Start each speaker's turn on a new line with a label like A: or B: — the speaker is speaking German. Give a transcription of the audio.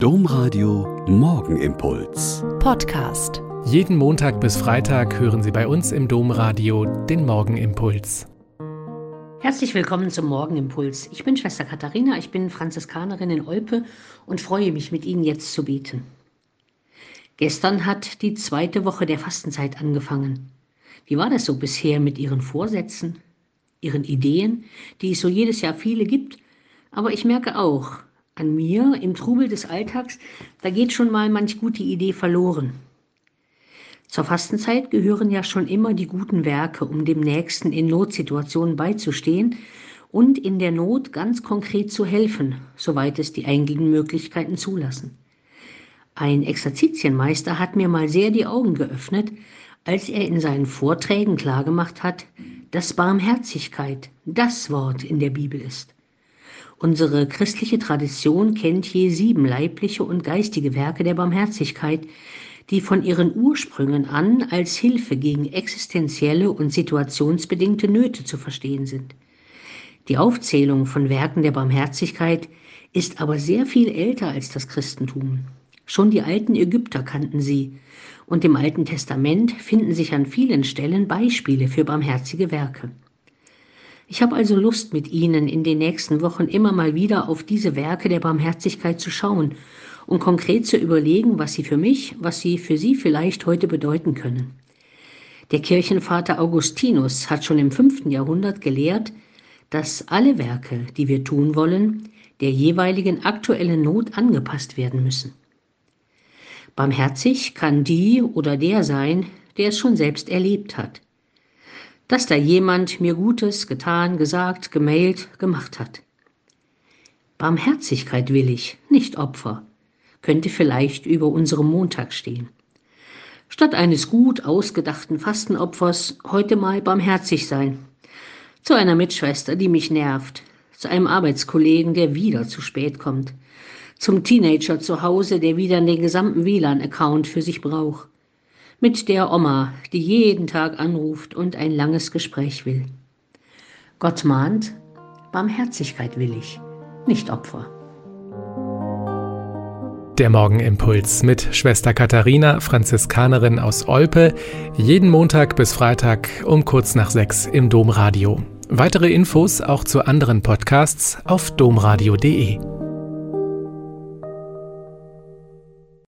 A: Domradio Morgenimpuls.
B: Podcast.
C: Jeden Montag bis Freitag hören Sie bei uns im Domradio den Morgenimpuls.
D: Herzlich willkommen zum Morgenimpuls. Ich bin Schwester Katharina, ich bin Franziskanerin in Olpe und freue mich, mit Ihnen jetzt zu beten. Gestern hat die zweite Woche der Fastenzeit angefangen. Wie war das so bisher mit Ihren Vorsätzen, Ihren Ideen, die es so jedes Jahr viele gibt? Aber ich merke auch, an mir im Trubel des Alltags, da geht schon mal manch gute Idee verloren. Zur Fastenzeit gehören ja schon immer die guten Werke, um dem Nächsten in Notsituationen beizustehen und in der Not ganz konkret zu helfen, soweit es die eigenen Möglichkeiten zulassen. Ein Exerzitienmeister hat mir mal sehr die Augen geöffnet, als er in seinen Vorträgen klargemacht hat, dass Barmherzigkeit das Wort in der Bibel ist. Unsere christliche Tradition kennt je sieben leibliche und geistige Werke der Barmherzigkeit, die von ihren Ursprüngen an als Hilfe gegen existenzielle und situationsbedingte Nöte zu verstehen sind. Die Aufzählung von Werken der Barmherzigkeit ist aber sehr viel älter als das Christentum. Schon die alten Ägypter kannten sie, und im Alten Testament finden sich an vielen Stellen Beispiele für barmherzige Werke. Ich habe also Lust, mit Ihnen in den nächsten Wochen immer mal wieder auf diese Werke der Barmherzigkeit zu schauen und konkret zu überlegen, was sie für mich, was sie für Sie vielleicht heute bedeuten können. Der Kirchenvater Augustinus hat schon im fünften Jahrhundert gelehrt, dass alle Werke, die wir tun wollen, der jeweiligen aktuellen Not angepasst werden müssen. Barmherzig kann die oder der sein, der es schon selbst erlebt hat dass da jemand mir Gutes getan, gesagt, gemailt, gemacht hat. Barmherzigkeit will ich, nicht Opfer, könnte vielleicht über unserem Montag stehen. Statt eines gut ausgedachten Fastenopfers heute mal barmherzig sein. Zu einer Mitschwester, die mich nervt, zu einem Arbeitskollegen, der wieder zu spät kommt, zum Teenager zu Hause, der wieder den gesamten WLAN-Account für sich braucht, mit der Oma, die jeden Tag anruft und ein langes Gespräch will. Gott mahnt, Barmherzigkeit will ich, nicht Opfer.
C: Der Morgenimpuls mit Schwester Katharina, Franziskanerin aus Olpe, jeden Montag bis Freitag um kurz nach sechs im Domradio. Weitere Infos auch zu anderen Podcasts auf domradio.de.